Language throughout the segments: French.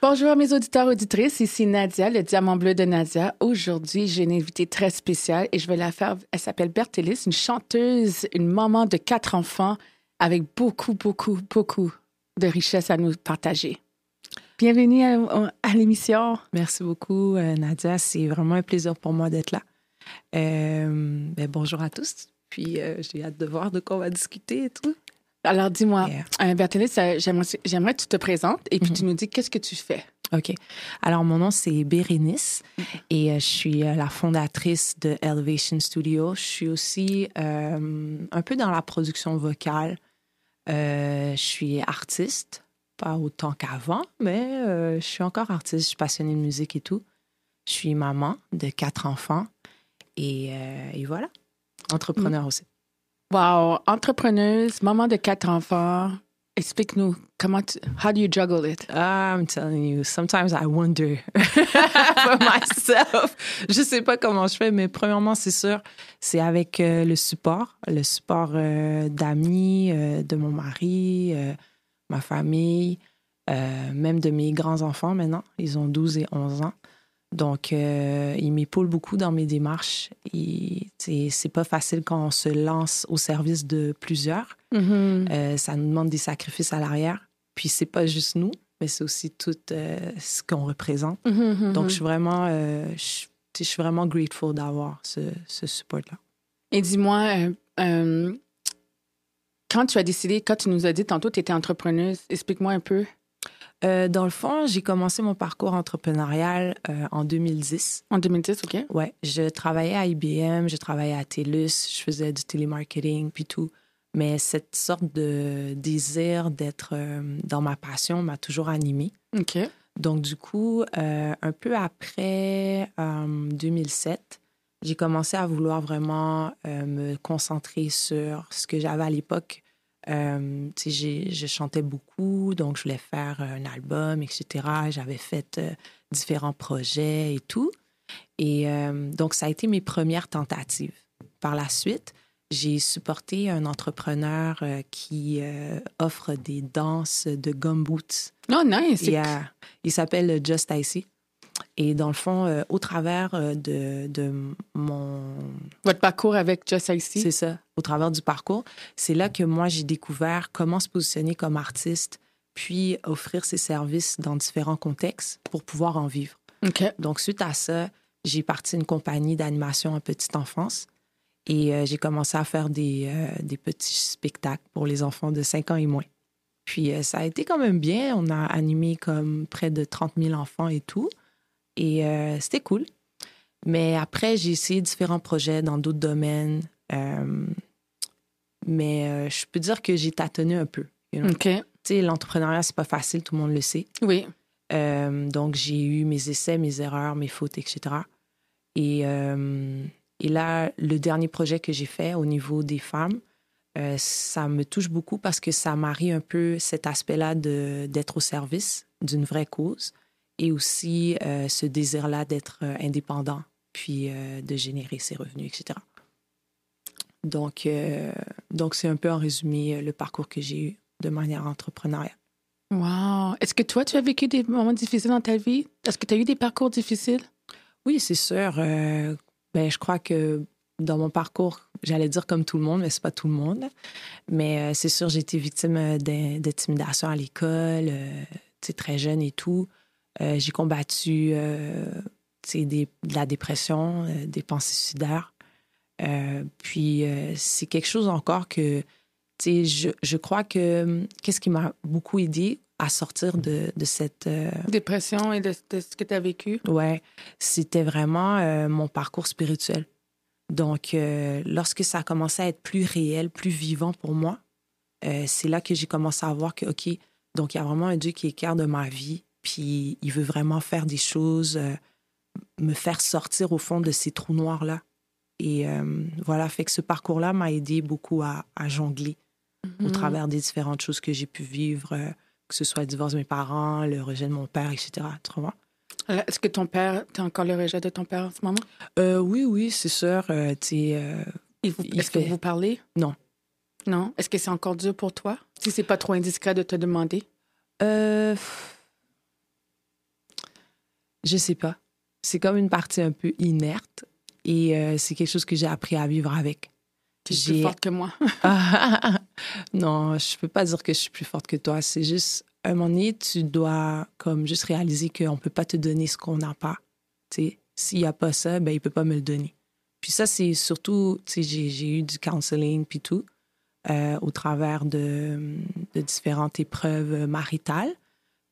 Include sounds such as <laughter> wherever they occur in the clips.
Bonjour mes auditeurs auditrices, ici Nadia, le diamant bleu de Nadia. Aujourd'hui, j'ai une invitée très spéciale et je vais la faire. Elle s'appelle Bertélis, une chanteuse, une maman de quatre enfants avec beaucoup, beaucoup, beaucoup de richesses à nous partager. Bienvenue à, l'émission. Merci beaucoup, euh, Nadia. C'est vraiment un plaisir pour moi d'être là. Euh, ben, bonjour à tous. Puis euh, j'ai hâte de voir de quoi on va discuter et tout. Alors, dis-moi, yeah. Euh, j'aimerais que tu te présentes et puis tu mhm. nous dis qu'est-ce que tu fais. OK. Alors, mon nom, c'est Bérénice et euh, je suis euh, la fondatrice de Elevation Studio. Je suis aussi un peu dans la production vocale. je suis artiste, pas autant qu'avant, mais je suis encore artiste. Je suis passionnée de musique et tout. Je suis maman de quatre enfants et, et voilà, entrepreneur aussi. Wow, entrepreneuse, maman de quatre enfants. Explique-nous comment tu, how do you juggle it? I'm telling you, sometimes I wonder <laughs> for myself. Je sais pas comment je fais, mais premièrement, c'est sûr, c'est avec euh, le support, le support euh, d'amis, euh, de mon mari, ma famille, même de mes grands-enfants maintenant. Ils ont 12 et 11 ans. Donc, euh, il m'épaule beaucoup dans mes démarches. Et c'est pas facile quand on se lance au service de plusieurs. Mm-hmm. Euh, ça nous demande des sacrifices à l'arrière. Puis, c'est pas juste nous, mais c'est aussi tout euh, ce qu'on représente. Mm-hmm, mm-hmm. Donc, je suis vraiment, je, je, suis vraiment grateful d'avoir ce, ce support-là. Et dis-moi, quand tu as décidé, quand tu nous as dit tantôt que tu étais entrepreneuse, explique-moi un peu. Euh, dans le fond, j'ai commencé mon parcours entrepreneurial euh, en 2010. En 2010, OK. Ouais, je travaillais à IBM, je travaillais à TELUS, je faisais du télémarketing, puis tout. Mais cette sorte de désir d'être euh, dans ma passion m'a toujours animée. OK. Donc, du coup, un peu après 2007, j'ai commencé à vouloir vraiment me concentrer sur ce que j'avais à l'époque euh, je chantais beaucoup, donc je voulais faire un album, etc. J'avais fait euh, différents projets et tout. Et euh, donc, ça a été mes premières tentatives. Par la suite, j'ai supporté un entrepreneur qui offre des danses de gumboots. Oh, nice! il s'appelle Just Icy. Et dans le fond, euh, au travers euh, de, de, mon... Votre parcours avec Just Icy? C'est ça. Au travers du parcours, c'est là que moi, j'ai découvert comment se positionner comme artiste, puis offrir ses services dans différents contextes pour pouvoir en vivre. Donc, suite à ça, j'ai parti une compagnie d'animation en petite enfance et euh, j'ai commencé à faire des, des petits spectacles pour les enfants de 5 ans et moins. Puis, ça a été quand même bien. On a animé comme près de 30 000 enfants et tout. Et euh, c'était cool. Mais après, j'ai essayé différents projets dans d'autres domaines. Euh, mais euh, je peux dire que j'ai tâtonné un peu. OK. Tu sais, l'entrepreneuriat, c'est pas facile, tout le monde le sait. Oui. donc, j'ai eu mes essais, mes erreurs, mes fautes, etc. Et, et là, le dernier projet que j'ai fait au niveau des femmes, ça me touche beaucoup parce que ça marie un peu cet aspect-là d'être au service d'une vraie cause et aussi euh, ce désir-là d'être euh, indépendant, puis euh, de générer ses revenus, etc. Donc, donc c'est un peu en résumé le parcours que j'ai eu de manière entrepreneuriale. Wow! Est-ce que toi, tu as vécu des moments difficiles dans ta vie? Est-ce que tu as eu des parcours difficiles? Oui, c'est sûr. ben, je crois que dans mon parcours, j'allais dire comme tout le monde, mais c'est pas tout le monde. Mais c'est sûr, j'ai été victime d'intimidation à l'école, très jeune et tout. Euh, j'ai combattu euh, des, de la dépression, euh, des pensées suicidaires. puis c'est quelque chose encore que, je, je crois que qu'est-ce qui m'a beaucoup aidé à sortir de, de cette... Dépression et de, ce que tu as vécu? Ouais, c'était vraiment mon parcours spirituel. Donc, lorsque ça a commencé à être plus réel, plus vivant pour moi, c'est là que j'ai commencé à voir que, OK, donc il y a vraiment un Dieu qui est clair de ma vie, puis il veut vraiment faire des choses, euh, me faire sortir au fond de ces trous noirs-là. Et euh, voilà, fait que ce parcours-là m'a aidé beaucoup à, jongler au mhm. travers des différentes choses que j'ai pu vivre, euh, que ce soit le divorce de mes parents, le rejet de mon père, etc. Tu vois? Est-ce que ton père, tu as encore le rejet de ton père en ce moment? oui, oui, c'est sûr. Est-ce que vous parlez? Non. Non? Est-ce que c'est encore dur pour toi? Si c'est pas trop indiscret de te demander? Euh Je sais pas. C'est comme une partie un peu inerte et euh, c'est quelque chose que j'ai appris à vivre avec. Tu es plus forte que moi. <laughs> non, je peux pas dire que je suis plus forte que toi. C'est juste, à un moment donné, tu dois comme juste réaliser qu'on peut pas te donner ce qu'on n'a pas. S'il y a pas ça, ben il peut pas me le donner. Puis ça, c'est surtout, tu sais, j'ai eu du counseling puis tout euh, au travers de, de, différentes épreuves maritales.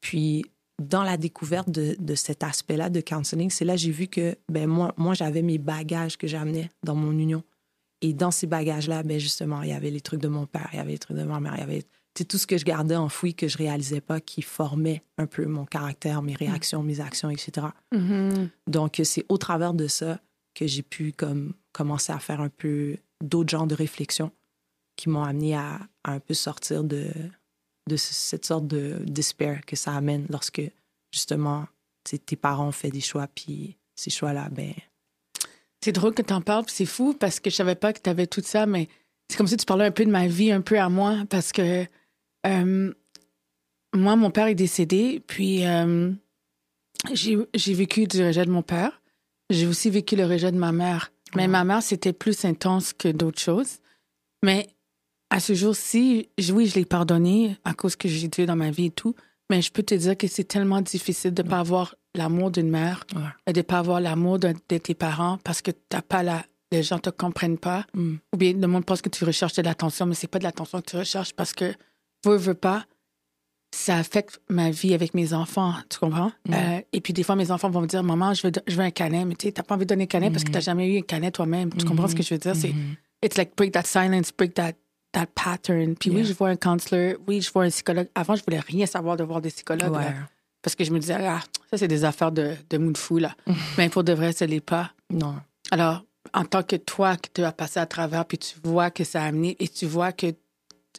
Puis dans la découverte de, de cet aspect-là de counseling, c'est là que j'ai vu que ben moi, moi j'avais mes bagages que j'amenais dans mon union. Et dans ces bagages-là, ben justement, il y avait les trucs de mon père, il y avait les trucs de ma mère, il y avait tout ce que je gardais enfoui que je réalisais pas, qui formait un peu mon caractère, mes réactions, mes actions, etc. Mm-hmm. Donc, c'est au travers de ça que j'ai pu comme commencer à faire un peu d'autres genres de réflexions qui m'ont amené à, un peu sortir de, de cette sorte de despair que ça amène lorsque justement tes parents ont fait des choix puis ces choix-là, ben c'est drôle que tu en parles, c'est fou parce que je savais pas que tu avais tout ça, mais c'est comme si tu parlais un peu de ma vie, un peu à moi, parce que euh, moi, mon père est décédé, puis euh, j'ai vécu du rejet de mon père. J'ai aussi vécu le rejet de ma mère. Mais ma mère, c'était plus intense que d'autres choses. Mais à ce jour-ci, oui, je l'ai pardonné à cause que j'ai Dieu dans ma vie et tout. Mais je peux te dire que c'est tellement difficile de ne pas avoir l'amour d'une mère et de ne pas avoir l'amour de, tes parents parce que t'as pas la, les gens te comprennent pas. Mm. Ou bien le monde pense que tu recherches de l'attention, mais c'est pas de l'attention que tu recherches parce que, veux, veux pas, ça affecte ma vie avec mes enfants, tu comprends? Mm. Euh, et puis des fois, mes enfants vont me dire, maman, je veux, je veux un canet, mais tu n'as pas envie de donner un canet parce que tu n'as mm. jamais eu un canet toi-même. Tu comprends ce que je veux dire? C'est, it's like break that silence, break that that pattern. Puis oui, je vois un counselor, oui, je vois un psychologue. Avant, je voulais rien savoir de voir des psychologues. parce que je me disais, ah, ça, c'est des affaires de, de de fou, là. <laughs> Mais pour de vrai, ce n'est pas. Non. Alors, en tant que toi, que tu as passé à travers, puis tu vois que ça a amené, et tu vois que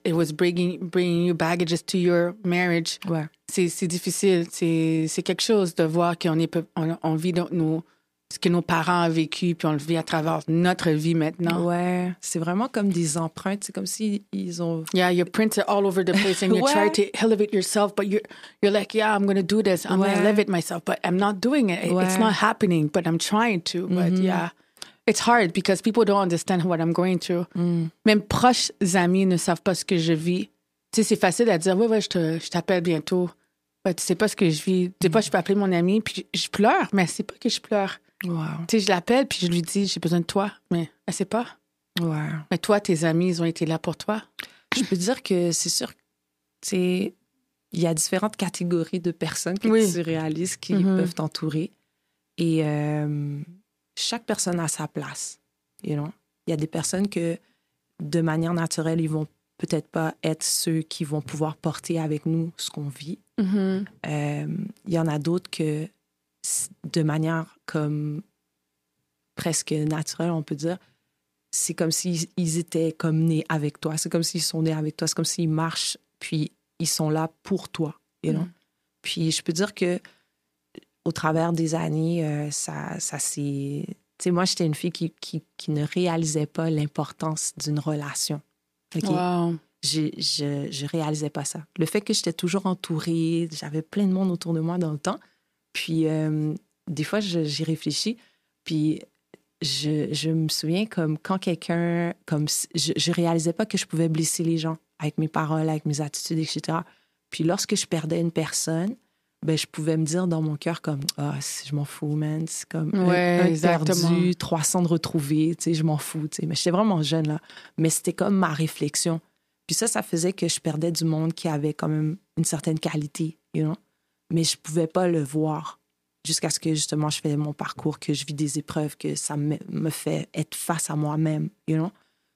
it was bringing, bringing you baggages to your marriage, ouais. c'est difficile. C'est quelque chose de voir qu'on on, on vit dans nos ce que nos parents ont vécu, puis on le vit à travers notre vie maintenant. Ouais, c'est vraiment comme des empreintes. C'est comme si ils ont. Yeah, your prints are all over the place, and you ouais. try to elevate yourself, but you're you're like, yeah, I'm gonna do this, I'm ouais. gonna elevate myself, but I'm not doing it. Ouais. It's not happening, but I'm trying to. But mm -hmm. yeah, it's hard because people don't understand what I'm going through. Mm. Même proches amis ne savent pas ce que je vis. Tu sais, c'est facile à dire, ouais, ouais, je t'appelle bientôt. Mais tu sais pas ce que je vis. Des fois, je peux appeler mon ami, puis je pleure, mais c'est pas que je pleure Wow. Tu sais, je l'appelle, puis je lui dis, j'ai besoin de toi, mais elle sait pas. Wow. Mais toi, tes amis, ils ont été là pour toi. Je peux dire que c'est sûr, tu il y a différentes catégories de personnes que tu réalises qui mm-hmm. peuvent t'entourer. Et euh, chaque personne a sa place. You know? Il y a des personnes que, de manière naturelle, ils vont peut-être pas être ceux qui vont pouvoir porter avec nous ce qu'on vit. Mm-hmm. Euh, il y en a d'autres que de manière comme presque naturelle, on peut dire. C'est comme s'ils étaient comme nés avec toi. C'est comme s'ils sont nés avec toi. C'est comme s'ils marchent, puis ils sont là pour toi. You know? Mm. Puis je peux dire que au travers des années, euh, ça, ça s'est. Tu sais, moi, j'étais une fille qui, qui, qui, ne réalisait pas l'importance d'une relation. Wow. Je, je, je réalisais pas ça. Le fait que j'étais toujours entourée, j'avais plein de monde autour de moi dans le temps, puis, euh, des fois, j'y réfléchis. Puis, je, je, me souviens comme quand quelqu'un, comme je, je réalisais pas que je pouvais blesser les gens avec mes paroles, avec mes attitudes, etc. Puis, lorsque je perdais une personne, ben, je pouvais me dire dans mon cœur comme ah je m'en fous man c'est comme ouais, un, perdu 300 de retrouvés tu sais je m'en fous tu sais mais j'étais vraiment jeune là mais c'était comme ma réflexion puis ça ça faisait que je perdais du monde qui avait quand même une certaine qualité you know? mais je pouvais pas le voir jusqu'à ce que justement je fais mon parcours, que je vis des épreuves, que ça me, me fait être face à moi-même, you know?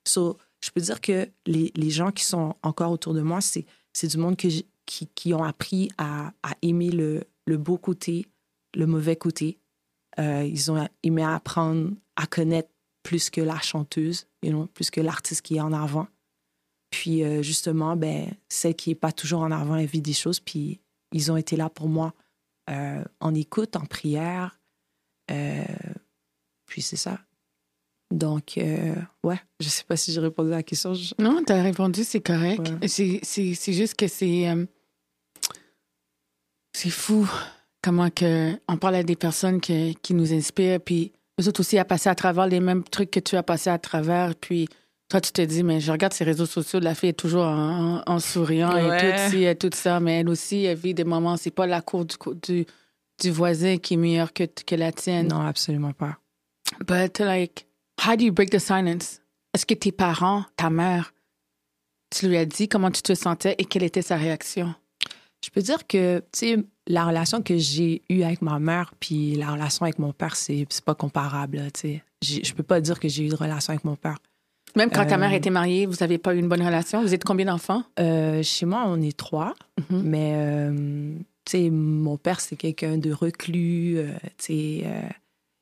So, je peux dire que les, les, gens qui sont encore autour de moi, c'est, c'est du monde qui, qui, ont appris à, à aimer le, le, beau côté, le mauvais côté. Euh, ils ont aimé apprendre à connaître plus que la chanteuse, you know, plus que l'artiste qui est en avant. Puis euh, justement, ben, celle qui n'est pas toujours en avant, elle vit des choses, puis ils ont été là pour moi euh, en écoute, en prière. Euh, puis c'est ça. Donc, euh, ouais, je sais pas si j'ai répondu à la question. Non, tu as répondu, c'est correct. C'est juste que c'est. c'est fou. comment que on parle à des personnes que- qui nous inspirent, puis eux autres aussi à passer à travers les mêmes trucs que tu as passé à travers, puis toi, tu te dis, mais je regarde ses réseaux sociaux, la fille est toujours en, souriant et tout, ci, et tout ça, mais elle aussi, elle vit des moments, c'est pas la cour du, co- du, du voisin qui est meilleure que, que la tienne. Non, absolument pas. But like, how do you break the silence? Est-ce que tes parents, ta mère, tu lui as dit comment tu te sentais et quelle était sa réaction? Je peux dire que, tu sais, la relation que j'ai eue avec ma mère puis la relation avec mon père, c'est pas comparable, tu sais. Je peux pas dire que j'ai eu de relation avec mon père. Même quand ta Euh, mère était mariée, vous n'avez pas eu une bonne relation? Vous êtes combien d'enfants? Euh, chez moi, on est trois, Mhm. mais, euh, tu sais, mon père, c'est quelqu'un de reclus, euh, tu sais, euh,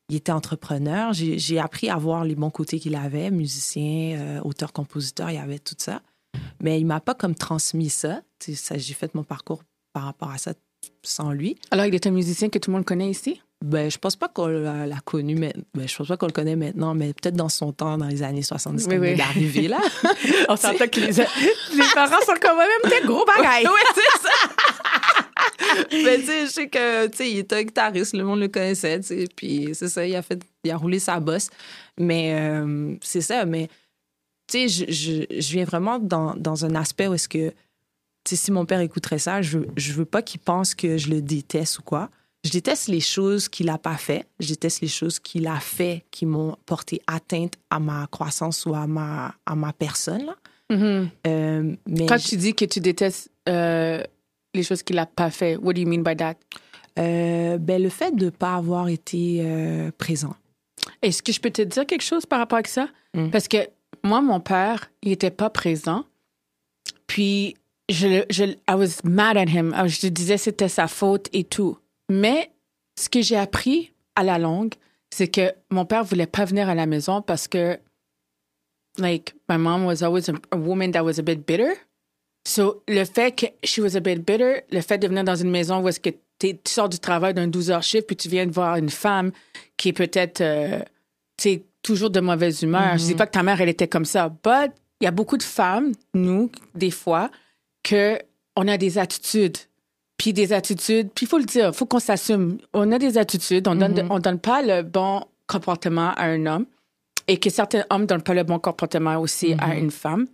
il était entrepreneur. J'ai appris à voir les bons côtés qu'il avait, musicien, euh, auteur, compositeur, il y avait tout ça. Mais il m'a pas comme transmis ça. Tu sais, ça J'ai fait mon parcours par rapport à ça sans lui. Alors, il est un musicien que tout le monde connaît ici? Ben, je pense pas qu'on l'a l'a connu, mais ben, je pense pas qu'on le connaît maintenant, mais peut-être dans son temps, dans les années 70, Oui, quand oui. il est arrivé, là. <laughs> On s'entend que les, <laughs> les parents sont quand même des gros bagailles. oui, c'est ça. mais <laughs> tu sais, je sais que, tu sais, il était un guitariste, le monde le connaissait, tu sais, puis c'est ça, il a fait, il a roulé sa bosse. Mais euh, c'est ça, mais tu sais, je, je, je viens vraiment dans, dans un aspect où est-ce que, tu sais, si mon père écouterait ça, je, je veux pas qu'il pense que je le déteste ou quoi. Je déteste les choses qu'il a pas fait. Je déteste les choses qu'il a fait qui m'ont porté atteinte à ma croissance ou à ma, à ma personne. là. Mhm. Euh, mais Quand je- tu dis que tu détestes euh, les choses qu'il n'a pas fait, what do you mean by that? Euh, ben, le fait de ne pas avoir été euh, présent. Est-ce que je peux te dire quelque chose par rapport à ça? Mm. Parce que moi, mon père, il n'était pas présent. Puis, je, je, I was mad at him. Alors, Je te disais c'était sa faute et tout. Mais ce que j'ai appris à la longue, c'est que mon père voulait pas venir à la maison parce que, like, my mom was always a, a woman that was a bit bitter. So, le fait que she was a bit bitter, le fait de venir dans une maison où est-ce que tu sors du travail d'un 12 heures shift puis tu viens de voir une femme qui est peut-être, euh, tu sais, toujours de mauvaise humeur. Je dis pas que ta mère, elle était comme ça, but il y a beaucoup de femmes, nous, des fois, que on a des attitudes. Puis des attitudes, puis il faut le dire, il faut qu'on s'assume. On a des attitudes, on donne, on donne pas le bon comportement à un homme et que certains hommes donnent pas le bon comportement aussi à une femme.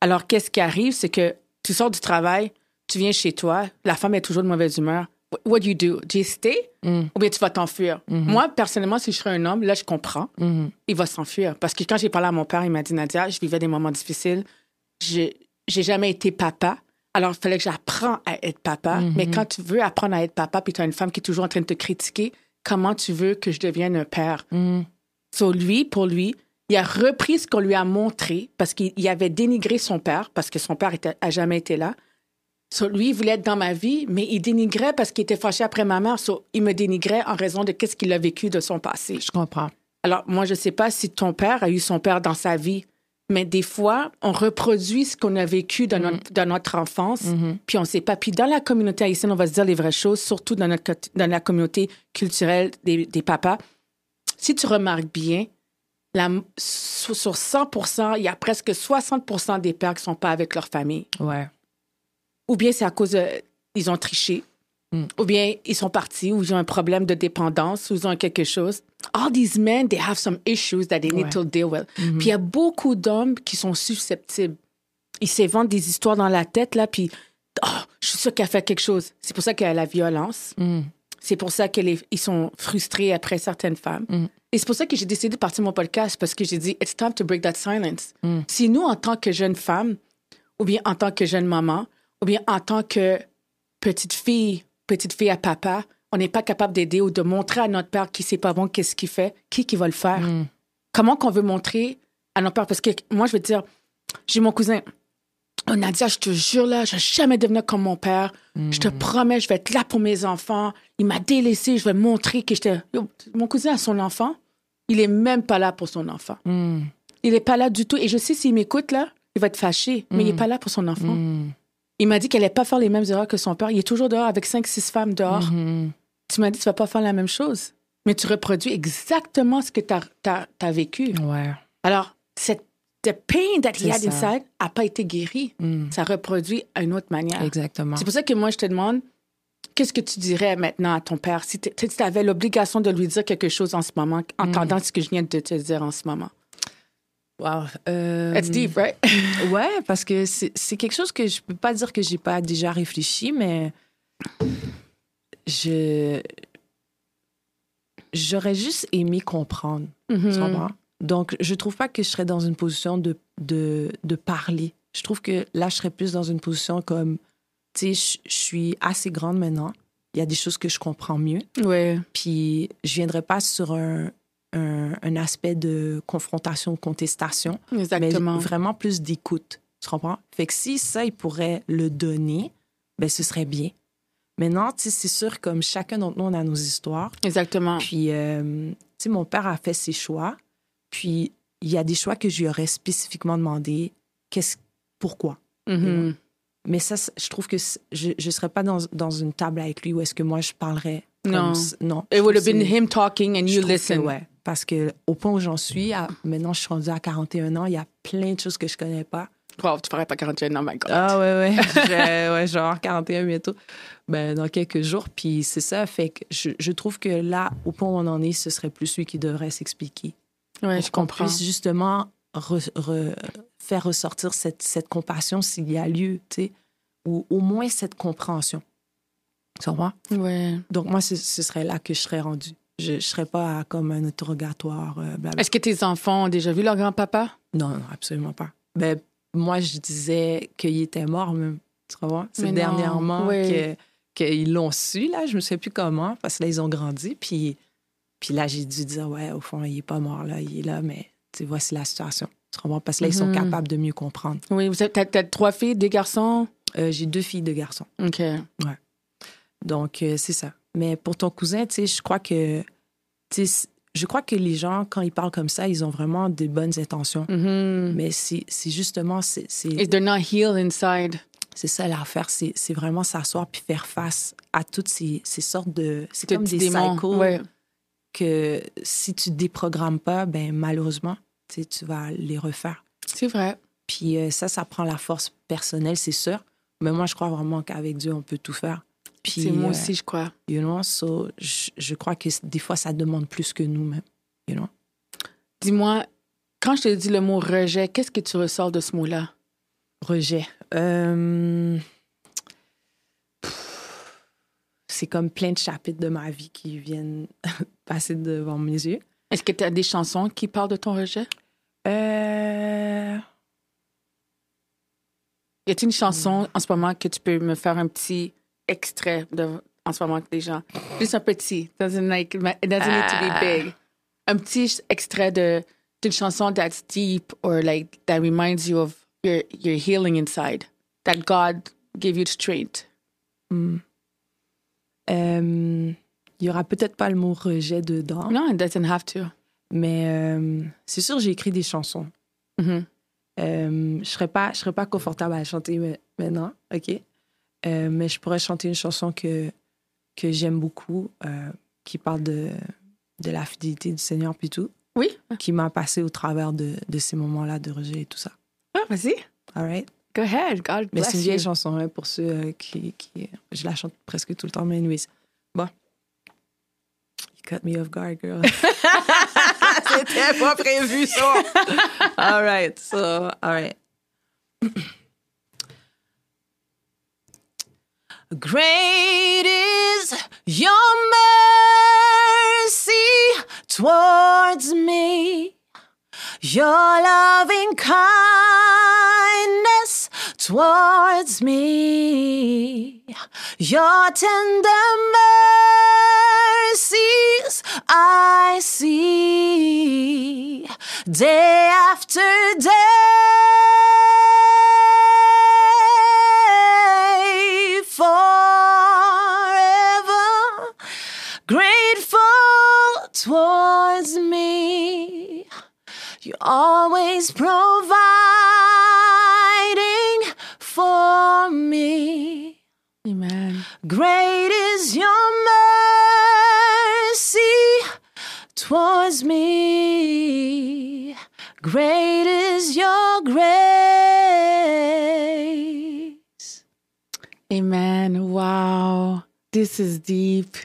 Alors, qu'est-ce qui arrive, c'est que tu sors du travail, tu viens chez toi, la femme est toujours de mauvaise humeur. What- do you do? Do you stay? Mm. ou bien tu vas t'enfuir? Moi, personnellement, si je serais un homme, là, je comprends. Mhm. Il va s'enfuir. Parce que quand j'ai parlé à mon père, il m'a dit, Nadia, je vivais des moments difficiles. J'ai jamais été papa. Alors, il fallait que j'apprenne à être papa. Mais quand tu veux apprendre à être papa, puis tu as une femme qui est toujours en train de te critiquer, comment tu veux que je devienne un père? So, lui, pour lui, il a repris ce qu'on lui a montré parce qu'il il avait dénigré son père, parce que son père était, a jamais été là. So, lui, il voulait être dans ma vie, mais il dénigrait parce qu'il était fâché après ma mère. So, il me dénigrait en raison de qu'est-ce qu'il a vécu de son passé. Je comprends. Alors, moi, je ne sais pas si ton père a eu son père dans sa vie, mais des fois, on reproduit ce qu'on a vécu dans, notre, dans notre enfance, puis on ne sait pas. Puis dans la communauté haïtienne, on va se dire les vraies choses, surtout dans, notre, dans la communauté culturelle des, des papas. Si tu remarques bien, la, sur sur 100 il y a presque 60% des pères qui ne sont pas avec leur famille. Ouais. Ou bien c'est à cause de, ils ont triché, Mm. ou bien ils sont partis, ou ils ont un problème de dépendance, ou ils ont quelque chose. All these men, they have some issues that they need Ouais. to deal with. Mhm. Puis il y a beaucoup d'hommes qui sont susceptibles. Ils s'inventent des histoires dans la tête, là, puis oh, je suis sûre qu'elle a fait quelque chose. C'est pour ça qu'il y a la violence. Mhm. C'est pour ça qu'ils sont frustrés après certaines femmes. Mm. Et c'est pour ça que j'ai décidé de partir mon podcast parce que j'ai dit, it's time to break that silence. Mm. Si nous, en tant que jeune femme, ou bien en tant que jeune maman, ou bien en tant que petite fille, petite fille à papa, on n'est pas capable d'aider ou de montrer à notre père qui c'est pas bon, qu'est-ce qu'il fait, qui qui va le faire. Mm. Comment qu'on veut montrer à notre père? Parce que moi, je veux dire, j'ai mon cousin. Oh, Nadia, je te jure, là, je vais jamais devenir comme mon père. Je te promets, je vais être là pour mes enfants. Il m'a délaissé, je vais montrer que j'étais. Mon cousin a son enfant. Il est même pas là pour son enfant. Mhm. Il est pas là du tout. Et je sais, s'il m'écoute, là, il va être fâché. Mais il est pas là pour son enfant. Il m'a dit qu'elle allait pas faire les mêmes erreurs que son père. Il est toujours dehors avec cinq, six femmes dehors. Mhm. Tu m'as dit, tu vas pas faire la même chose. Mais tu reproduis exactement ce que tu as, vécu. Ouais. Alors, cette the pain that he had ça. inside a pas été guéri. Mhm. Ça reproduit à une autre manière. Exactement. C'est pour ça que moi, je te demande, Qu'est-ce que tu dirais maintenant à ton père? Si tu avais l'obligation de lui dire quelque chose en ce moment, entendant ce que je viens de te dire en ce moment? Wow. Euh, It's deep, right? <laughs> ouais, parce que c'est quelque chose que je peux pas dire que j'ai pas déjà réfléchi, mais je j'aurais juste aimé comprendre. Tu Mhm. comprends? Donc, je trouve pas que je serais dans une position de, de, de parler. Je trouve que là, je serais plus dans une position comme, tu sais, je- suis assez grande maintenant. Il y a des choses que je comprends mieux. Ouais. Puis, je viendrai pas sur un, un, un aspect de confrontation, contestation, Exactement. mais vraiment plus d'écoute. Tu comprends? Fait que si ça, il pourrait le donner, ben ce serait bien. Maintenant, tu sais, c'est sûr, comme chacun d'entre nous, on a nos histoires. Exactement. Puis, euh, tu sais, mon père a fait ses choix. Puis, il y a des choix que je lui aurais spécifiquement demandé qu'est-ce, pourquoi? Mhm. Mais ça, je trouve que je ne serais pas dans, dans une table avec lui où est-ce que moi, je parlerais. comme Non. non. It would have been him talking and you que listen. ouais. Parce que au point où j'en suis, à- maintenant, je suis rendue à 41 ans, il y a plein de choses que je connais pas. Wow, tu ferais pas 41 ans, my God. Ah ouais, ouais. <laughs> Je- ouais, avoir 41 bientôt. Ben, dans quelques jours. Puis c'est ça. Fait que je, je trouve que là, au point où on en est, ce serait plus lui qui devrait s'expliquer. ouais, pour je qu'on comprends. puisse justement re- re- faire ressortir cette, cette compassion s'il y a lieu, tu sais, ou au moins cette compréhension. Tu comprends? Ouais. Donc, moi, ce, ce serait là que je serais rendue. Je ne serais pas à- comme un interrogatoire, euh. Est-ce que tes enfants ont déjà vu leur grand-papa? Non, non, absolument pas. Ben, moi, je disais qu'il était mort, même. Tu vois? C'est dernièrement oui. que qu'ils l'ont su, là. Je ne sais plus comment, parce que là, ils ont grandi. Puis, puis là, j'ai dû dire, ouais, au fond, il n'est pas mort, là. Il est là, mais tu vois, c'est la situation. Tu comprends? Parce que là, ils sont Mhm. capables de mieux comprendre. Oui, vous t'as, t'as trois filles, des garçons? Euh, j'ai deux filles, deux garçons. OK. Donc, euh, c'est ça. Mais pour ton cousin, tu sais, je crois que... tu sais, je crois que les gens, quand ils parlent comme ça, ils ont vraiment de bonnes intentions. Mhm. Mais c'est justement... c'est If they're not healed inside. C'est ça l'affaire, c'est vraiment s'asseoir puis faire face à toutes ces, ces sortes de... C'est comme des démons. cycles Ouais. que si tu déprogrammes pas, ben malheureusement, tu vas les refaire. C'est vrai. Puis euh, ça, ça prend la force personnelle, c'est sûr. Mais moi, je crois vraiment qu'avec Dieu, on peut tout faire. Puis, C'est moi euh, aussi, je crois. you know, so, je, je crois que des fois, ça demande plus que nous-mêmes, you know. Dis-moi, quand je te dis le mot rejet, qu'est-ce que tu ressors de ce mot-là? Rejet. Euh, C'est comme plein de chapitres de ma vie qui viennent <laughs> passer devant mes yeux. Est-ce que tu as des chansons qui parlent de ton rejet? Euh, Y a-t-il une chanson en ce moment que tu peux me faire un petit extrait de, en ce moment avec des gens? Juste un petit. Doesn't like, it doesn't need to be Ah. big. Un petit extrait de d'une chanson that's deep or like that reminds you of your your healing inside. That God gave you strength. hmm. Euh, Il y aura peut-être pas le mot rejet dedans, No, it doesn't have to. mais euh, c'est sûr, j'ai écrit des chansons. Mhm. Euh, je serais pas, je serais pas confortable à chanter ma- maintenant, ok. Euh, mais je pourrais chanter une chanson que que j'aime beaucoup, euh, qui parle de de la fidélité du Seigneur puis tout, Oui. qui m'a passé au travers de, de ces moments-là de rejet et tout ça. Ah, vas-y. All right. Go ahead. God Mais bless c'est une vieille you. chanson hein, pour ceux euh, qui, qui je la chante presque tout le temps. Mais anyways, bon. You cut me off guard, girl. <laughs> C'était pas prévu ça. <laughs> All right, so all right. <clears throat> Great is your mercy towards me. Your loving kindness towards me. Your tender mercies I see day after day always providing for me. Amen. Great is your mercy towards me. Great is your grace. Amen. Wow. This is deep.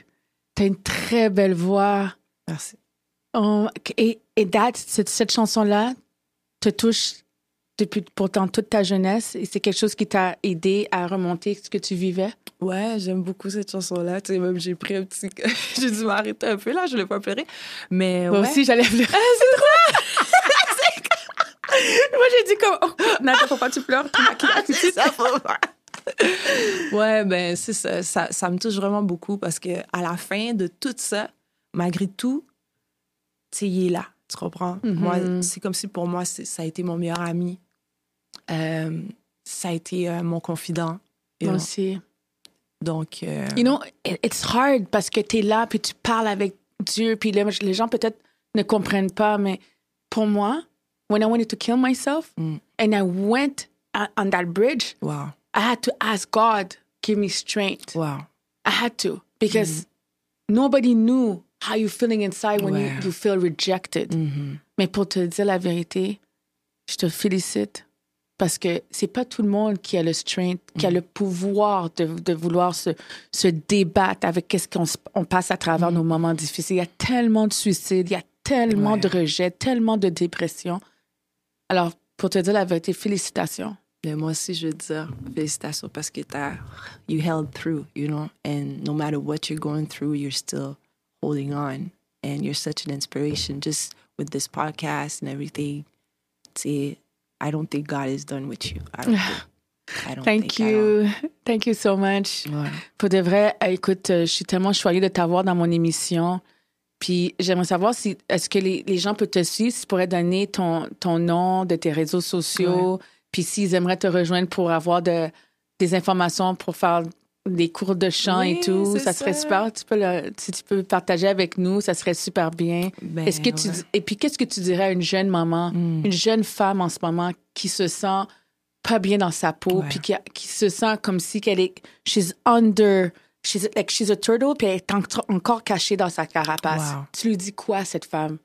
T'as une très belle voix. Merci. Oh, et et that, cette, cette chanson-là te touche depuis pourtant toute ta jeunesse et c'est quelque chose qui t'a aidé à remonter ce que tu vivais? Ouais, j'aime beaucoup cette chanson-là. Tu sais, même j'ai pris un petit. <laughs> j'ai dû m'arrêter un peu là, je voulais pas pleurer. Mais Moi ouais. aussi, j'allais pleurer. c'est <laughs> <laughs> trop! Moi, j'ai dit comme, oh, Nadia, faut pas tu pleures. tu maquilles tout de suite. ouais, ben c'est ça, ça. Ça me touche vraiment beaucoup parce que à la fin de tout ça, malgré tout, tu sais, il est là. Tu comprends? Mhm. Moi, c'est comme si pour moi, ça a été mon meilleur ami. Euh, ça a été euh, mon confident. Moi aussi. Donc, euh, You know, it- it's hard parce que tu es là, puis tu parles avec Dieu, puis les, les gens peut-être ne comprennent pas, mais pour moi, when I wanted to kill myself, Mm. and I went on that bridge, wow, I had to ask God, give me strength. wow. I had to because nobody knew how you're feeling inside when you, Ouais. you feel rejected. Mhm. Mais pour te dire la vérité, je te félicite parce que c'est pas tout le monde qui a le strength, qui a le pouvoir de, de vouloir se, se débattre avec qu'est-ce qu'on se- on passe à travers nos moments difficiles. Il y a tellement de suicides, il y a tellement Ouais. de rejets, tellement de dépression. Alors, pour te dire la vérité, félicitations. Mais moi aussi, je veux dire félicitations parce que t'as, you held through, you know, and no matter what you're going through, you're still holding on, and you're such an inspiration. Just with this podcast and everything, see, I don't think God is done with you. I don't <sighs> think. Thank you. Thank you so much. Ouais. Pour de vrai, euh, écoute, euh, je suis tellement choyée de t'avoir dans mon émission. Puis j'aimerais savoir si est-ce que les, les gens peuvent te suivre, si tu pourrais donner ton, ton nom de tes réseaux sociaux, puis s'ils aimeraient te rejoindre pour avoir de, des informations pour faire des cours de chant et tout, ça serait super. Tu peux le- si tu peux partager avec nous, ça serait super bien. Ben, Est-ce que tu et puis qu'est-ce que tu dirais à une jeune maman, Mm. une jeune femme en ce moment qui se sent pas bien dans sa peau, Ouais. puis qui, qui se sent comme si qu'elle est she's under she's like she's a turtle puis elle est en- encore cachée dans sa carapace. Wow. Tu lui dis quoi à cette femme?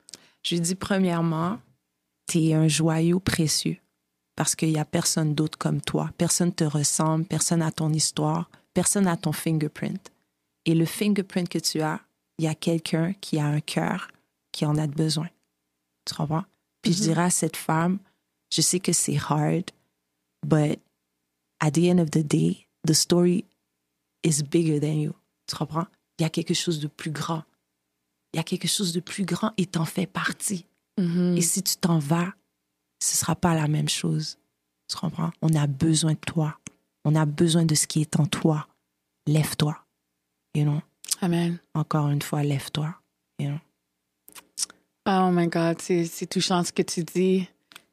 Je lui dis premièrement, tu es un joyau précieux parce qu'il n'y a personne d'autre comme toi. Personne te ressemble, personne n'a ton histoire, personne n'a ton fingerprint. Et le fingerprint que tu as, il y a quelqu'un qui a un cœur qui en a besoin. Tu comprends? Puis je Mhm. dirais à cette femme, je sais que c'est hard, but at the end of the day, the story is bigger than you. Tu comprends? Il y a quelque chose de plus grand. Il y a quelque chose de plus grand et t'en fais partie. Mm-hmm. Et si tu t'en vas, ce sera pas la même chose. Tu comprends? On a besoin de toi. On a besoin de ce qui est en toi. Lève-toi. You know? Amen. Encore une fois, lève-toi. You know? Oh my God, c'est touchant ce que tu dis.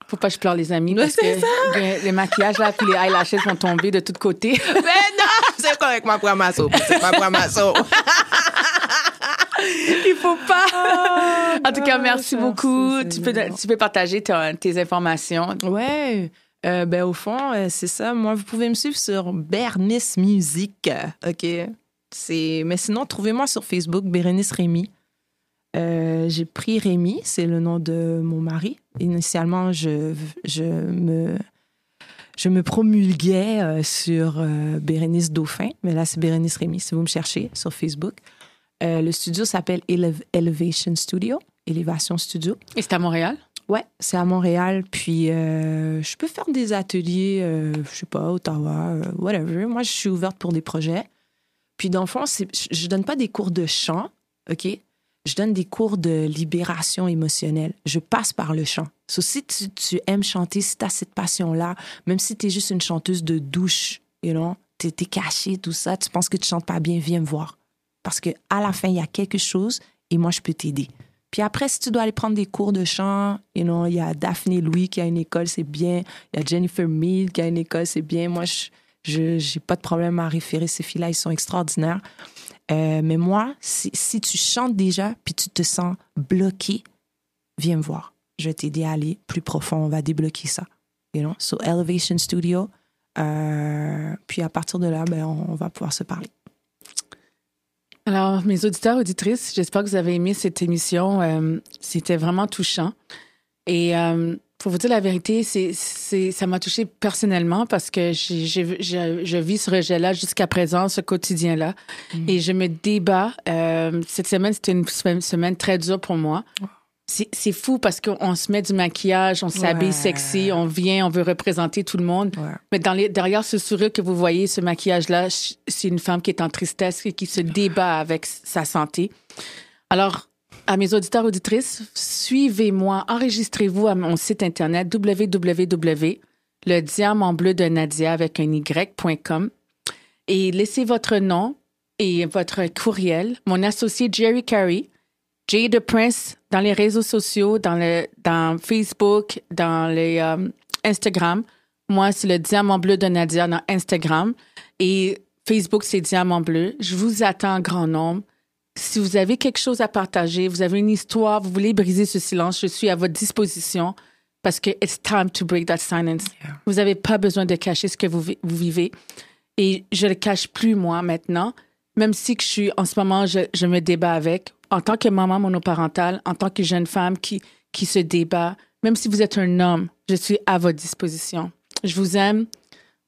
Faut pas que je pleure les amis parce que les, les maquillages là puis les eyelashes vont tomber de tous côtés. <laughs> Mais non! C'est correct, ma pramasso. C'est ma pramasso. <laughs> Il faut pas. en tout cas, merci ça, beaucoup. Tu peux, tu peux partager ton- tes informations. Ouais. Euh, ben, au fond, euh, c'est ça. Moi, vous pouvez me suivre sur Bernice Musique. OK? C'est... Mais sinon, trouvez-moi sur Facebook, Bérénice Rémy. Euh, j'ai pris Rémy, c'est le nom de mon mari. Initialement, je, je, me, je me promulguais sur Bérénice Dauphin, mais là, c'est Bérénice Rémy, si vous me cherchez sur Facebook. Le studio s'appelle Elev- Elevation Studio, Élévation Studio. Et c'est à Montréal? Ouais, c'est à Montréal. Puis euh, je peux faire des ateliers, euh, je sais pas, Ottawa, euh, whatever. Moi, je suis ouverte pour des projets. Puis dans le fond, je- donne pas des cours de chant, OK? Je donne des cours de libération émotionnelle. Je passe par le chant. So, si tu, tu aimes chanter, si tu as cette passion-là, même si tu es juste une chanteuse de douche, you know, tu es, cachée, tout ça, tu penses que tu chantes pas bien, viens me voir. Parce que à la fin, il y a quelque chose et moi, je peux t'aider. Puis après, si tu dois aller prendre des cours de chant, you know, il y a Daphné Louis qui a une école, c'est bien. Il y a Jennifer Mead qui a une école, c'est bien. Moi, je n'ai pas de problème à référer ces filles-là, ils sont extraordinaires. Euh, mais moi, si, si tu chantes déjà puis tu te sens bloqué, viens me voir. Je vais t'aider à aller plus profond. On va débloquer ça. You know? So, Elevation Studio. Euh, puis à partir de là, ben, on, on va pouvoir se parler. Alors, mes auditeurs, auditrices, j'espère que vous avez aimé cette émission. Euh, C'était vraiment touchant. Et euh, pour vous dire la vérité, c'est, ça m'a touché personnellement parce que je, je vis ce rejet-là jusqu'à présent, ce quotidien-là. Mm. Et je me débat. Euh, cette semaine, c'était une semaine- semaine très dure pour moi. C'est, fou parce qu'on se met du maquillage, on s'habille Ouais. sexy, on vient, on veut représenter tout le monde. Ouais. Mais dans les, derrière ce sourire que vous voyez, ce maquillage-là, c'est une femme qui est en tristesse et qui se débat avec sa santé. Alors, à mes auditeurs auditrices, suivez-moi, enregistrez-vous à mon site internet www. Le diamant bleu de Nadia avec un y.com et laissez votre nom et votre courriel. Mon associé Jerry Carey, Jay de Prince, dans les réseaux sociaux, dans, le, dans Facebook, dans les euh, Instagram. Moi, c'est le diamant bleu de Nadia dans Instagram. Et Facebook, c'est diamant bleu. Je vous attends en grand nombre. Si vous avez quelque chose à partager, vous avez une histoire, vous voulez briser ce silence, je suis à votre disposition parce que it's time to break that silence. Yeah. Vous n'avez pas besoin de cacher ce que vous, vi- vous vivez. Et je ne le cache plus, moi, maintenant. Même si que je suis, en ce moment, je, je me débat avec. En tant que maman monoparentale, en tant que jeune femme qui, qui se débat, même si vous êtes un homme, je suis à votre disposition. Je vous aime.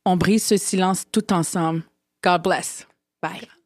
On brise ce silence tout ensemble. God bless. Bye.